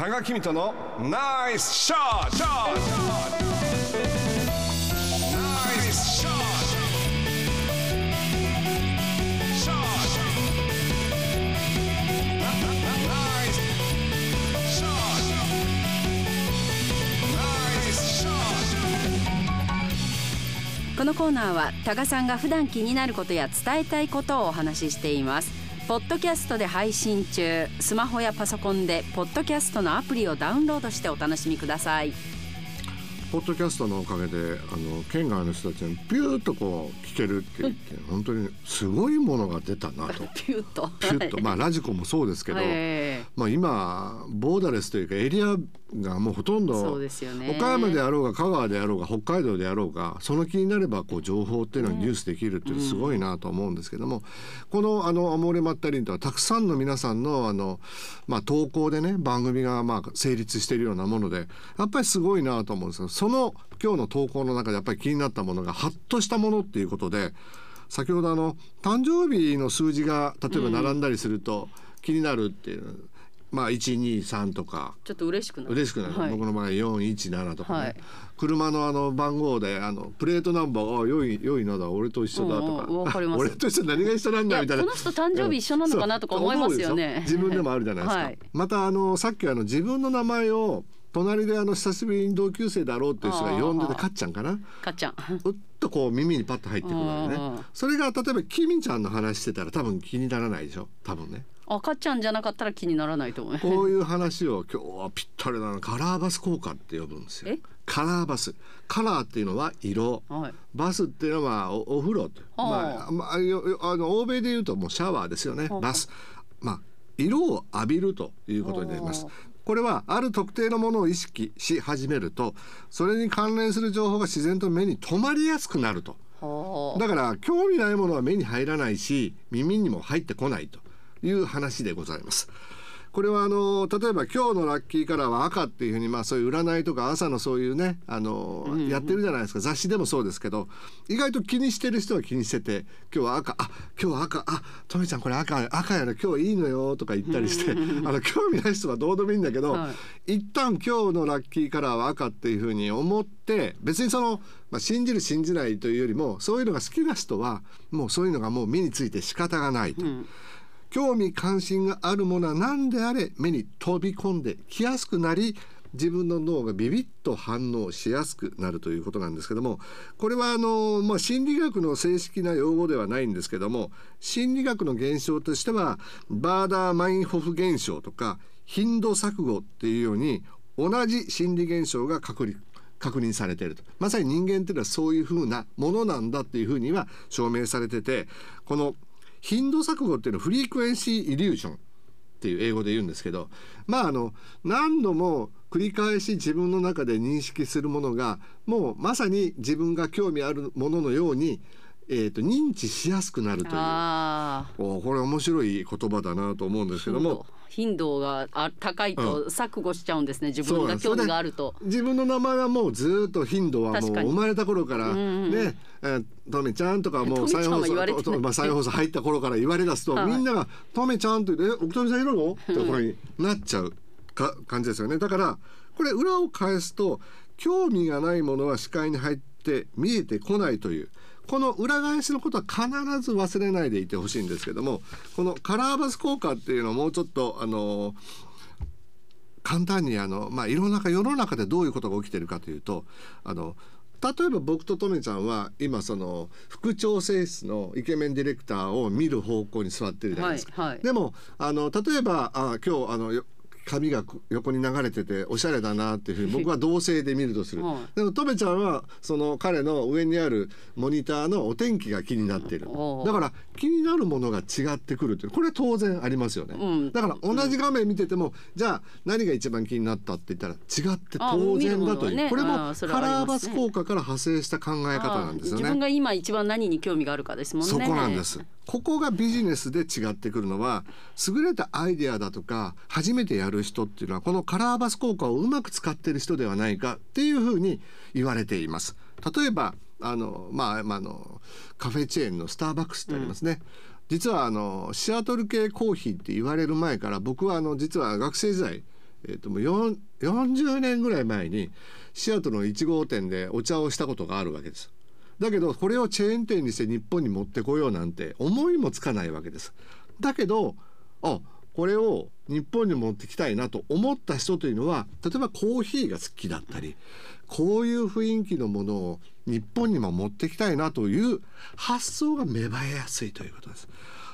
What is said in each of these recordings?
多賀君とのナイスショットナイスショットショットナイスショットナイスショットこのコーナーは多賀さんが普段気になることや伝えたいことをお話ししていますポッドキャストで配信中。スマホやパソコンでポッドキャストのアプリをダウンロードしてお楽しみください。ポッドキャストのおかげであの県外の人たちにピューッとこう聞けるって言って、本当にすごいものが出たなと。ピューと。ピュッと。まあラジコもそうですけど、え。まあ今ボーダレスというかエリアがもうほとんどね。岡山であろうが香川であろうが北海道であろうがその気になればこう情報っていうのをニュースできるっていうすごいなと思うんですけども、このあの「アモーレ・マッタリン」とはたくさんの皆さんのあの、まあ、投稿でね番組がまあ成立しているようなものでやっぱりすごいなと思うんですけどその今日の投稿の中でやっぱり気になったものがハッとしたものっていうことで先ほどあの誕生日の数字が例えば並んだりすると気になるっていう、まあ123とか。ちょっと嬉しくなる。嬉しくなる、はい。僕の場合417とかね、はい。車のあの番号であのプレートナンバーが良い良いなだ俺と一緒だとか、うんうんわかります。俺と一緒何が一緒なんだみたいな。この人誕生日一緒なのかなとか思いますよね。自分でもあるじゃないですか、はい。またあのさっきあの自分の名前を隣であの久しぶりに同級生だろうっていう人が呼んでてかっちゃんかな？かっちゃん。うっとこう耳にパッと入ってくるわけね。それが例えばきみちゃんの話してたら多分気にならないでしょ？多分ね。あかっちゃんじゃなかったら気にならないと思う。こういう話を今日はぴったりなのカラーバス効果って呼ぶんですよ。え？カラーバス。カラーっていうのは色。はい。バスっていうのはおお風呂と、はあまあまあ、あの欧米で言うともうシャワーですよね。はあバス。まあ色を浴びるということになります。はこれはある特定のものを意識し始めるとそれに関連する情報が自然と目に留まりやすくなるとはあだから興味ないものは目に入らないし耳にも入ってこないという話でございます。これはあの例えば今日のラッキーカラーは赤っていうふうにまあそういう占いとか朝のそういうねあの、やってるじゃないですか。雑誌でもそうですけど意外と気にしてる人は気にしてて今日は赤あ今日は赤あとめちゃんこれ赤赤やな今日いいのよとか言ったりしてあの興味ない人はどうでもいいんだけど、は一旦今日のラッキーカラーは赤っていうふうに思って別にその、まあ、信じる信じないというよりもそういうのが好きな人はもうそういうのがもう目について仕方がないと。興味関心があるものは何であれ目に飛び込んできやすくなり自分の脳がビビッと反応しやすくなるということなんですけどもこれはあの、まあ、心理学の正式な用語ではないんですけども心理学の現象としてはバーダー・マインホフ現象とか頻度錯誤っていうように同じ心理現象が確認されていると。まさに人間っていうのはそういうふうなものなんだっていうふうには証明されててこの頻度錯誤っていうのはフリークエンシーイリュージョンっていう英語で言うんですけどまああの何度も繰り返し自分の中で認識するものがもうまさに自分が興味あるもののように、えー、と認知しやすくなるという。おこれ面白い言葉だなと思うんですけども。頻度。があ高いと錯誤しちゃうんですね。自分が興味があると。自分の名前はもうずっと頻度はもう生まれた頃からうんうんね「えーとめちゃん」とかもう再放送まあ再放送入った頃から言われ出すとはい。みんなが「とめちゃん」って言って「え奥富さんいるの?」ってこれになっちゃうか感じですよね。だからこれ裏を返すと興味がないものは視界に入って見えてこないというこの裏返しのことは必ず忘れないでいてほしいんですけどもこのカラーバス効果っていうのをもうちょっとあの簡単にあの、まあ、いろんな世の中でどういうことが起きてるかというとあの例えば僕ととめちゃんは今その副調整室のイケメンディレクターを見る方向に座ってるじゃないですか。はいはいでもあの例えばあ今日あのよ髪が横に流れてておしゃれだなっていうふうに 僕は同性で見るとする、はい。でもとめちゃんはその彼の上にあるモニターのお天気が気になっているだから気になるものが違ってくるというこれ当然ありますよね、うん。だから同じ画面見てても、じゃあ何が一番気になったって言ったら違って当然だという、ねこれもカラーバス効果から派生した考え方なんですよね。自分が今一番何に興味があるかですもんね。そこなんです。ここがビジネスで違ってくるのは優れたアイデアだとか初めてやる人っていうのはこのカラーバス効果をうまく使ってる人ではないかっていうふうに言われています。例えばあの、まあ、まあのカフェチェーンのスターバックスってありますね。実はあのシアトル系コーヒーって言われる前から僕はあの実は学生時代えー、ともう4 40年ぐらい前にシアトルの1号店でお茶をしたことがあるわけです。だけどこれをチェーン店にして日本に持ってこようなんて思いもつかないわけです。だけどあこれを日本に持ってきたいなと思った人というのは例えばコーヒーが好きだったりこういう雰囲気のものを日本にも持ってきたいなという発想が芽生えやすいということです。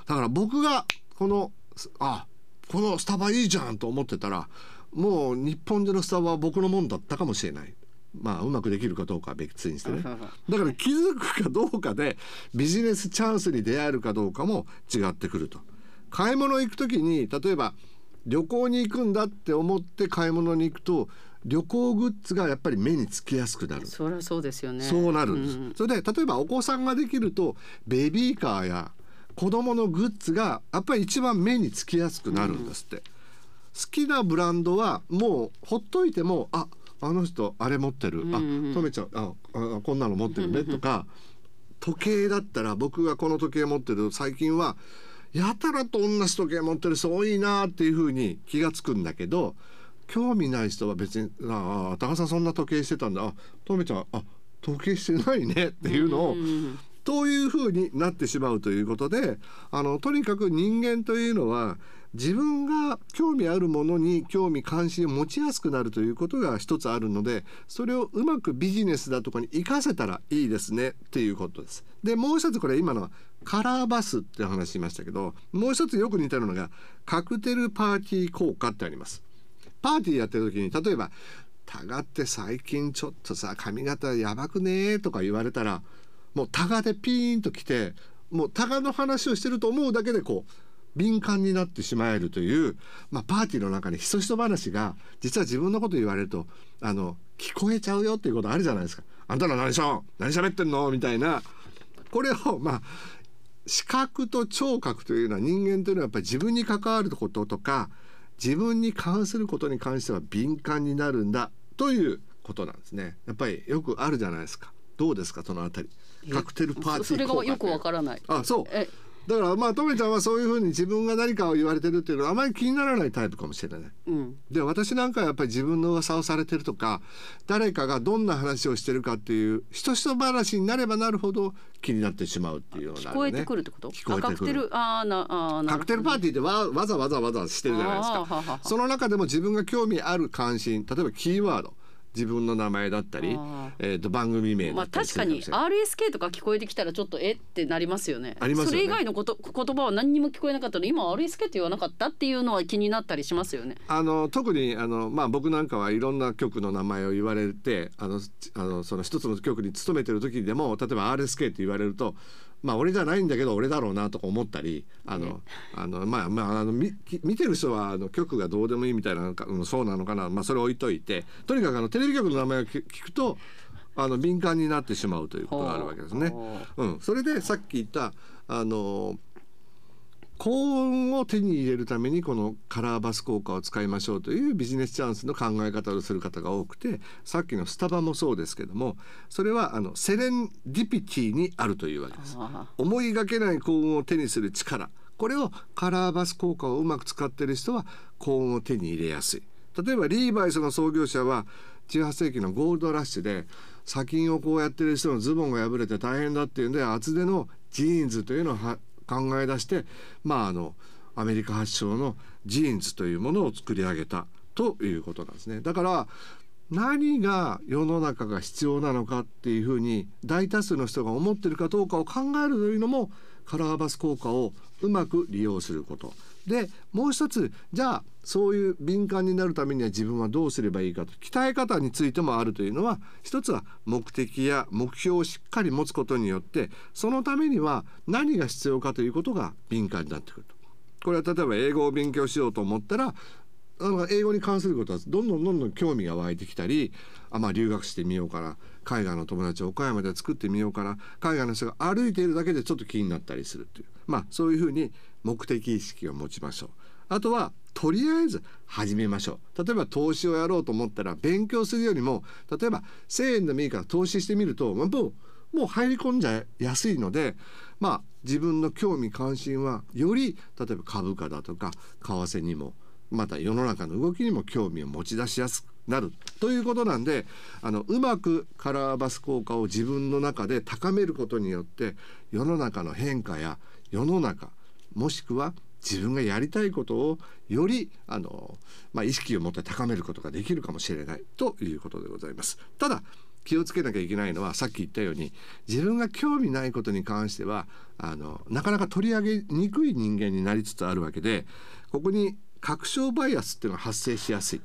だから僕がこのあこのスタバいいじゃんと思ってたらもう日本でのスタバは僕のもんだったかもしれない。まあうまくできるかどうかは別にしてね。だから気づくかどうかでビジネスチャンスに出会えるかどうかも違ってくると。買い物行く時に例えば旅行に行くんだって思って買い物に行くと旅行グッズがやっぱり目につきやすくなる。そりゃそうですよね。そうなるんです、うんそれで例えばお子さんができるとベビーカーや子供のグッズがやっぱり一番目につきやすくなるんですって、好きなブランドはもうほっといてもああの人あれ持ってる、あとめちゃんああこんなの持ってるね。とか時計だったら僕がこの時計持ってる。最近はやたらと同じ時計持ってる人多いなっていうふうに気がつくんだけど興味ない人は別に「ああ高さんそんな時計してたんだ。あとめちゃんあ時計してないね」っていうのをというふうになってしまうということであのとにかく人間というのは自分が興味あるものに興味関心を持ちやすくなるということが一つあるのでそれをうまくビジネスだとかに活かせたらいいですねっていうことです。でもう一つこれ今のはカラーバスって話しましたけどもう一つよく似てるのがカクテルパーティー効果ってあります。パーティーやってる時に例えば「タガって最近ちょっとさ髪型やばくね」とか言われたらもうタガでピーンと来てもうタガの話をしてると思うだけでこう敏感になってしまえるという、まあ、パーティーの中にひそひそ話が実は自分のこと言われるとあの聞こえちゃうよっていうことあるじゃないですか。あんたら何しょ何喋ってんの？みたいなこれをまあ視覚と聴覚というのは人間というのはやっぱり自分に関わることとか自分に関することに関しては敏感になるんだということなんですね。やっぱりよくあるじゃないですか。どうですか？そのあたり。カクテルパーティーそそれがよくわらからないあそうえだからまあとめちゃんはそういうふうに自分が何かを言われてるっていうのはあまり気にならないタイプかもしれない。うん。で私なんかはやっぱり自分の噂をされてるとか誰かがどんな話をしてるかっていうひとひと話になればなるほど気になってしまうっていうような、ね、聞こえてくるってこと？聞こえてくる。あカクテル？あーなあーなカクテルパーティーでわわざわざわざしてるじゃないですか。その中でも自分が興味ある関心例えばキーワード自分の名前だったりあ、えー、と番組名まあ確かに RSK とか聞こえてきたらちょっとえってなりますよね。ありますよねそれ以外のこと言葉は何にも聞こえなかったのに今 RSK って言わなかったっていうのは気になったりしますよね。あの特にあの、まあ、僕なんかはいろんな局の名前を言われてあのあのその一つの局に勤めてる時でも例えば RSK って言われるとまあ俺じゃないんだけど俺だろうなとか思ったりあのあのまあまああの見見てる人はあの局がどうでもいいみたいなのか、うん、そうなのかな、まあ、それ置いといてとにかくあのテレビ局の名前を聞聞くとあの敏感になってしまうということがあるわけですね。ほうん、それでさっき言ったあの幸運を手に入れるためにこのカラーバス効果を使いましょうというビジネスチャンスの考え方をする方が多くてさっきのスタバもそうですけどもそれはあのセレンディピティにあるというわけです。思いがけない幸運を手にする力これをカラーバス効果をうまく使っている人は幸運を手に入れやすい例えばリーバイスの創業者は18世紀のゴールドラッシュで砂金をこうやってる人のズボンが破れて大変だっていうんで厚手のジーンズというのをは考え出してまああのアメリカ発祥のジーンズというものを作り上げたということなんですね。だから何が世の中が必要なのかっていうふうに大多数の人が思ってるかどうかを考えるというのもカラーバス効果をうまく利用することでもう一つじゃあそういう敏感になるためには自分はどうすればいいかと鍛え方についてもあるというのは一つは目的や目標をしっかり持つことによってそのためには何が必要かということが敏感になってくると。これは例えば英語を勉強しようと思ったらあの英語に関することはどんどんどんどん興味が湧いてきたりあまあ留学してみようかな。海外の友達を岡山で作ってみようかな。海外の人が歩いているだけでちょっと気になったりするっていう。まあそういうふうに目的意識を持ちましょう。あとはとりあえず始めましょう例えば投資をやろうと思ったら勉強するよりも例えば1,000円でもいいから投資してみるともうもう入り込んじゃいやすいのでまあ自分の興味関心はより例えば株価だとか為替にもまた世の中の動きにも興味を持ち出しやすくなるということなんであのうまくカラーバス効果を自分の中で高めることによって世の中の変化や世の中もしくは自分がやりたいことをよりあの、まあ、意識を持って高めることができるかもしれないということでございます。ただ気をつけなきゃいけないのはさっき言ったように自分が興味ないことに関してはあのなかなか取り上げにくい人間になりつつあるわけでここに確証バイアスっていうのが発生しやすい。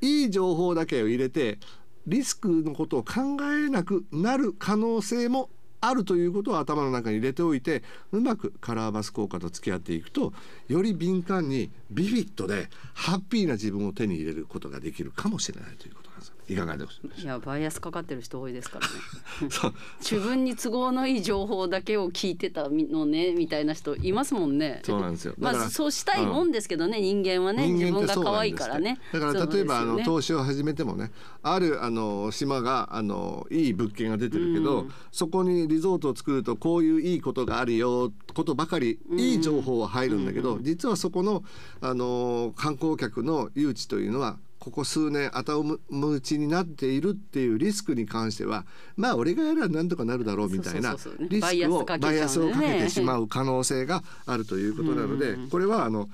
いい情報だけを入れてリスクのことを考えなくなる可能性もあるということを頭の中に入れておいてうまくカラーバス効果と付き合っていくとより敏感にビビットでハッピーな自分を手に入れることができるかもしれないということ。いかがでしょういやバイアスかかってる人多いですからね。そ う自分に都合のいい情報だけを聞いてたのねみたいな人いますもんね。そうなんですよ。まだからあそうしたいもんですけどね、人間はね自分が可愛いからね。だから例えばあの投資を始めてもねあるあの島があのいい物件が出てるけど、そこにリゾートを作るとこういういいことがあるよことばかりいい情報は入るんだけど、実はそこのあの観光客の誘致というのはここ数年頭打ちになっているっていうリスクに関してはまあ俺がやればなんとかなるだろうみたいなリスクをバイアアスをかけてしまう可能性があるということなのでこれはあの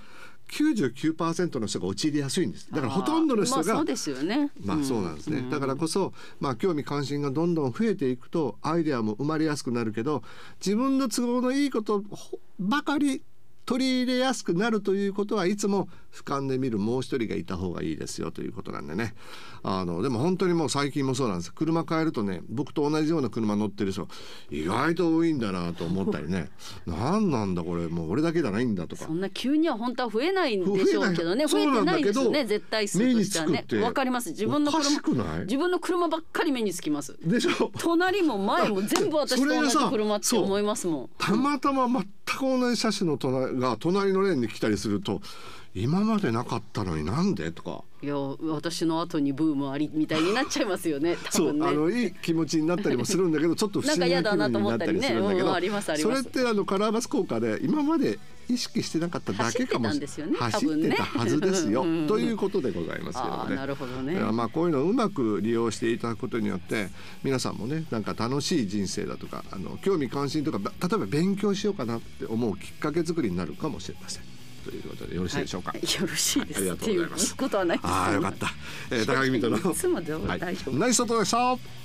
99%の人が陥りやすいんです。だからほとんどの人がまあそうですよね。まあそうなんですね、だからこそ、まあ、興味関心がどんどん増えていくとアイデアも生まれやすくなるけど自分の都合のいいことばかり取り入れやすくなるということはいつも俯瞰で見るもう一人がいた方がいいですよということなんでね。あのでも本当にもう最近もそうなんです。車変えるとね僕と同じような車乗ってる人意外と多いんだなと思ったりね。何なんだこれもう俺だけじゃないんだとか。そんな急には本当は増えないんでしょうけどね。増増えてないですよね絶対数としてはね。わかります。自分の車自分の車ばっかり目につきます。でしょ？隣も前も全部私と同じ車って思いますもん。たまたま全く同じ車種の隣が隣のレーンに来たりすると今までなかったのになんで？とか。いや私の後にブームありみたいになっちゃいますよね多 そう、あのいい気持ちになったりもするんだけど ちょっと不思議な気分になったりするんだけどそれってあのカラーバス効果で今まで意識してなかっただけかもしれない。ね多走ってたはずですよ。うんということでございますけどね。なるほどね。まあこういうのをうまく利用していただくことによって皆さんもねなんか楽しい人生だとかあの興味関心とかば例えば勉強しようかなって思うきっかけ作りになるかもしれません。ということでよろしいでしょうか。はい。よろしいです。ありがとうございます。ことはないです。ああよかった。えー、高木水戸の。いつもでもはい。大丈夫。ナイス外でした。